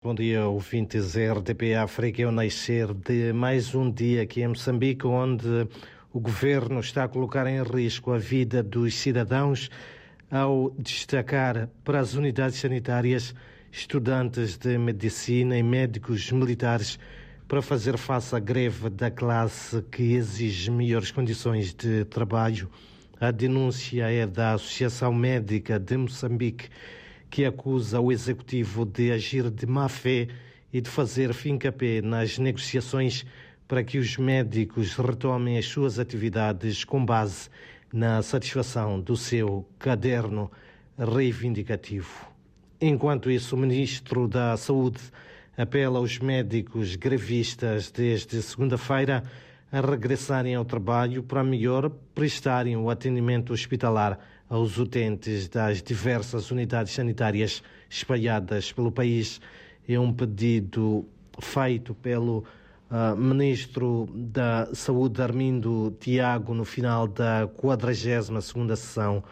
Bom dia, ouvintes RDP África. Eu nascer de mais um dia aqui em Moçambique, onde o governo está a colocar em risco a vida dos cidadãos ao destacar para as unidades sanitárias estudantes de medicina e médicos militares para fazer face à greve da classe que exige melhores condições de trabalho. A denúncia é da Associação Médica de Moçambique que acusa o executivo de agir de má fé e de fazer fim-capé nas negociações para que os médicos retomem as suas atividades com base na satisfação do seu caderno reivindicativo. Enquanto isso, o ministro da Saúde apela aos médicos grevistas desde segunda-feira a regressarem ao trabalho para melhor prestarem o atendimento hospitalar aos utentes das diversas unidades sanitárias espalhadas pelo país. É um pedido feito pelo uh, Ministro da Saúde, Armindo Tiago, no final da 42 sessão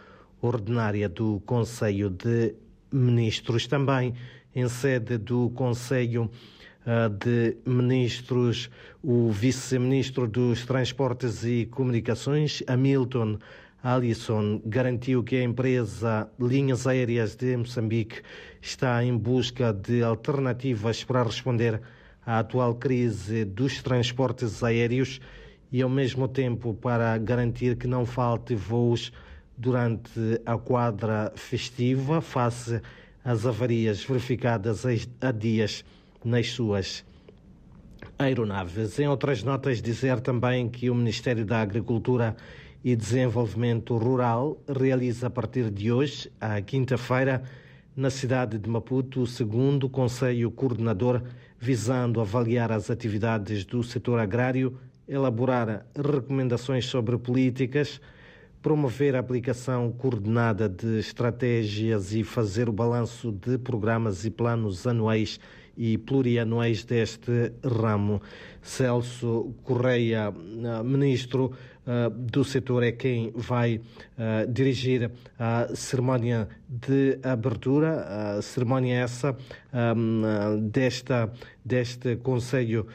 ordinária do Conselho de Ministros. Também em sede do Conselho uh, de Ministros, o Vice-Ministro dos Transportes e Comunicações, Hamilton Alisson garantiu que a empresa Linhas Aéreas de Moçambique está em busca de alternativas para responder à atual crise dos transportes aéreos e, ao mesmo tempo, para garantir que não falte voos durante a quadra festiva, face às avarias verificadas há dias nas suas aeronaves. Em outras notas, dizer também que o Ministério da Agricultura e Desenvolvimento Rural realiza a partir de hoje, à quinta-feira, na cidade de Maputo, o segundo Conselho Coordenador, visando avaliar as atividades do setor agrário, elaborar recomendações sobre políticas, promover a aplicação coordenada de estratégias e fazer o balanço de programas e planos anuais e plurianuais deste ramo. Celso Correia, eh, ministro uh, do setor, é quem vai uh, dirigir a cerimónia de abertura, a cerimónia essa um, desta, deste Conselho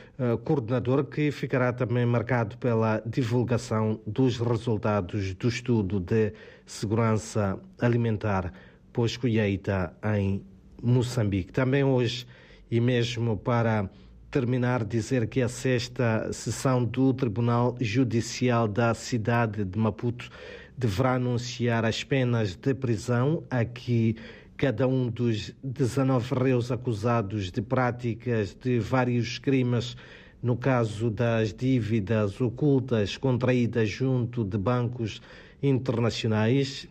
Coordenador, que ficará também marcado pela divulgação dos resultados do estudo de segurança alimentar pós-colheita em Moçambique. Também hoje e mesmo para terminar, dizer que a sexta sessão do Tribunal Judicial da cidade de Maputo deverá anunciar as penas de prisão a que cada um dos 19 reus acusados de práticas de vários crimes no caso das dívidas ocultas contraídas junto de bancos internacionais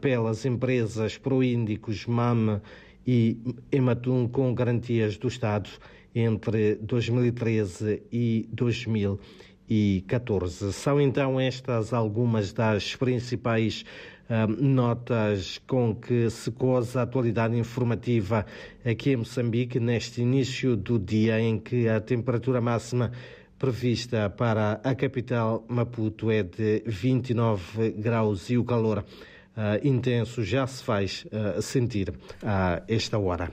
pelas empresas proíndicos MAM e Ematum com garantias do Estado entre 2013 e 2014. São então estas algumas das principais uh, notas com que se coza a atualidade informativa aqui em Moçambique neste início do dia em que a temperatura máxima prevista para a capital Maputo é de 29 graus e o calor intenso já se faz uh, sentir a esta hora.